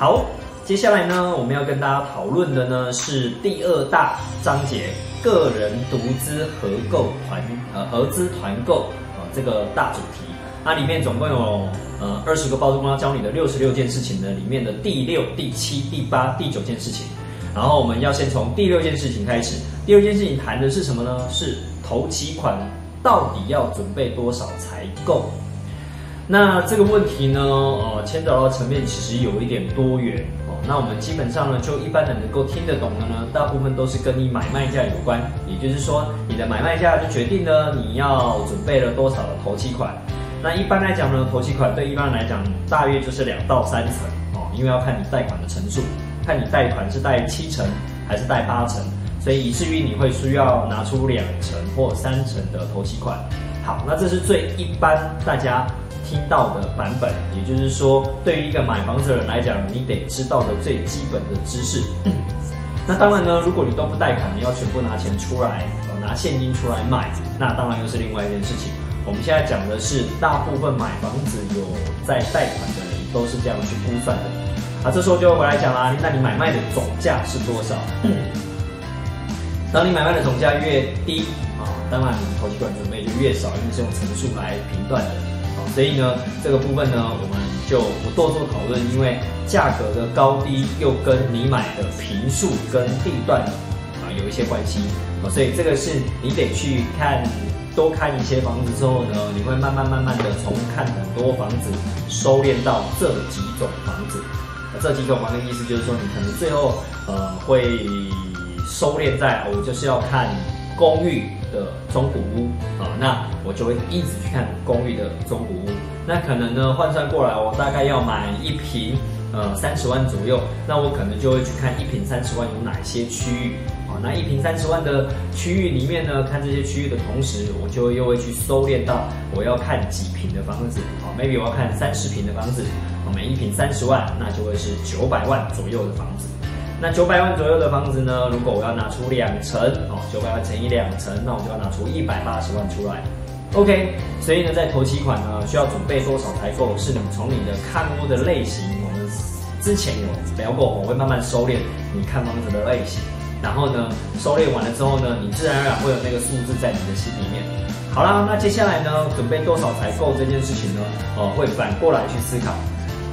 好，接下来呢，我们要跟大家讨论的呢是第二大章节个人独资合购团呃合资团购啊这个大主题。它里面总共有呃二十个包租公要教你的六十六件事情的里面的第六、第七、第八、第九件事情。然后我们要先从第六件事情开始。第六件事情谈的是什么呢？是头期款到底要准备多少才够？那这个问题呢，呃，牵扯到层面其实有一点多元哦。那我们基本上呢，就一般人能够听得懂的呢，大部分都是跟你买卖价有关。也就是说，你的买卖价就决定了你要准备了多少的头期款。那一般来讲呢，头期款对一般人来讲，大约就是两到三成哦，因为要看你贷款的成数，看你贷款是贷七成还是贷八成，所以以至于你会需要拿出两成或三成的头期款。好，那这是最一般大家。听到的版本，也就是说，对于一个买房子的人来讲，你得知道的最基本的知识。那当然呢，如果你都不贷款，你要全部拿钱出来，拿现金出来卖，那当然又是另外一件事情。我们现在讲的是，大部分买房子有在贷款的人都是这样去估算的。啊，这时候就回来讲啦，那你买卖的总价是多少？当你买卖的总价越低啊，当然你投期款准备就越少，因为是用乘数来评断的。所以呢，这个部分呢，我们就不多做讨论，因为价格的高低又跟你买的平数跟地段啊有一些关系啊，所以这个是你得去看多看一些房子之后呢，你会慢慢慢慢的从看很多房子收敛到这几种房子，这几种房的意思就是说，你可能最后呃会收敛在我就是要看公寓。的中古屋啊，那我就会一直去看公寓的中古屋。那可能呢换算过来，我大概要买一平，呃三十万左右。那我可能就会去看一平三十万有哪些区域啊？那一平三十万的区域里面呢，看这些区域的同时，我就又会去收敛到我要看几平的房子啊？maybe 我要看三十平的房子，每一平三十万，那就会是九百万左右的房子。那九百万左右的房子呢？如果我要拿出两成哦，九百万乘以两成，那我就要拿出一百八十万出来。OK，所以呢，在头期款呢，需要准备多少才够？是你从你的看屋的类型，我们之前有聊过，我会慢慢收敛你看房子的类型，然后呢，收敛完了之后呢，你自然而然会有那个数字在你的心里面。好啦，那接下来呢，准备多少才够这件事情呢？哦，会反过来去思考。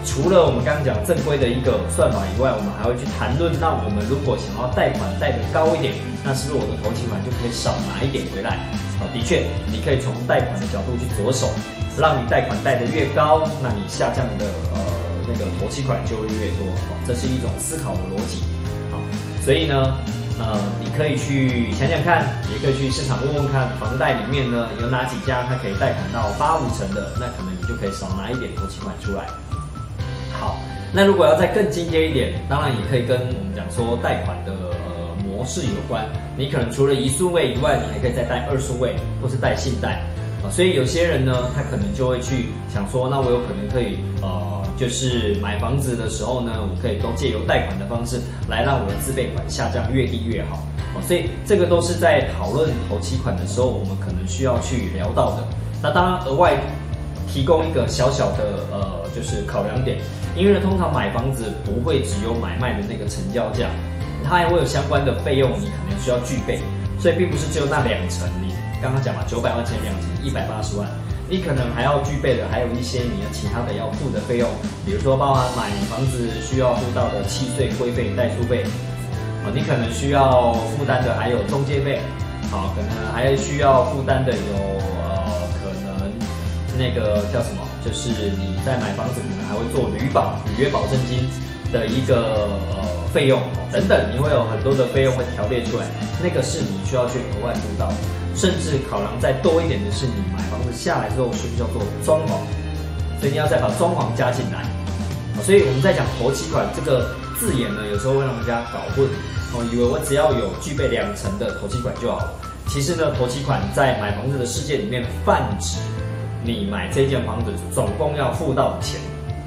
除了我们刚刚讲正规的一个算法以外，我们还会去谈论，那我们如果想要贷款贷得高一点，那是不是我的头期款就可以少拿一点回来？好，的确，你可以从贷款的角度去着手，让你贷款贷得越高，那你下降的呃那个头期款就会越多。这是一种思考的逻辑。好，所以呢，呃，你可以去想想看，也可以去市场问问看，房贷里面呢有哪几家它可以贷款到八五成的，那可能你就可以少拿一点头期款出来。好，那如果要再更进阶一点，当然也可以跟我们讲说贷款的模式有关。你可能除了一数位以外，你还可以再贷二数位，或是贷信贷啊。所以有些人呢，他可能就会去想说，那我有可能可以呃，就是买房子的时候呢，我可以都借由贷款的方式来让我的自备款下降越低越好。所以这个都是在讨论头期款的时候，我们可能需要去聊到的。那当然额外提供一个小小的呃，就是考量点。因为，通常买房子不会只有买卖的那个成交价，它还会有相关的费用，你可能需要具备，所以并不是只有那两层。你刚刚讲嘛，九百万减两层，一百八十万，你可能还要具备的还有一些你要其他的要付的费用，比如说包含买房子需要付到的契税、规费、代书费，啊，你可能需要负担的还有中介费，好，可能还需要负担的有呃，可能那个叫什么？就是你在买房子可能还会做旅保、履约保证金的一个呃费用等等，你会有很多的费用会调列出来，那个是你需要去额外督导，甚至考量再多一点的是，你买房子下来之后需不需要做装潢，所以你要再把装潢加进来。所以我们在讲头期款这个字眼呢，有时候会让人家搞混，哦，以为我只要有具备两成的头期款就好了。其实呢，头期款在买房子的世界里面泛指。你买这间房子总共要付到的钱，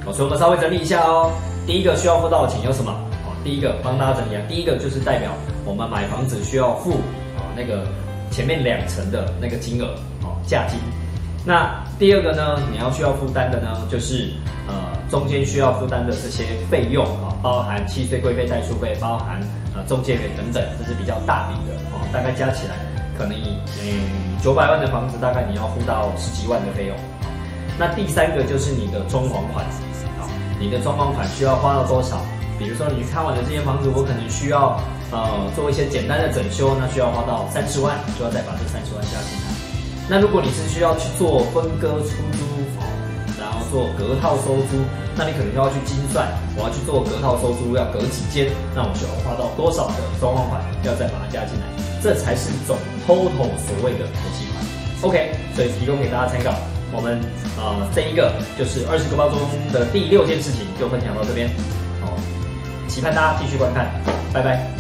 哦，所以我们稍微整理一下哦。第一个需要付到的钱有什么？哦，第一个帮大家整理啊。第一个就是代表我们买房子需要付啊那个前面两层的那个金额，哦，价金。那第二个呢，你要需要负担的呢，就是呃中间需要负担的这些费用啊，包含契税规费、代书费，包含呃中介费等等，这是比较大笔的哦，大概加起来可能以嗯九百万的房子，大概你要付到十几万的费用。那第三个就是你的装潢款，啊，你的装潢款需要花到多少？比如说你看完了这间房子，我可能需要呃做一些简单的整修，那需要花到三十万，就要再把这三十万加进来。那如果你是需要去做分割出租，做隔套收租，那你可能就要去精算，我要去做隔套收租，要隔几间，那我需要花到多少的装潢款，要再把它加进来，这才是总 total 所谓的头期款。OK，所以提供给大家参考。我们呃这一个就是二十个包中的第六件事情，就分享到这边。哦，期盼大家继续观看，拜拜。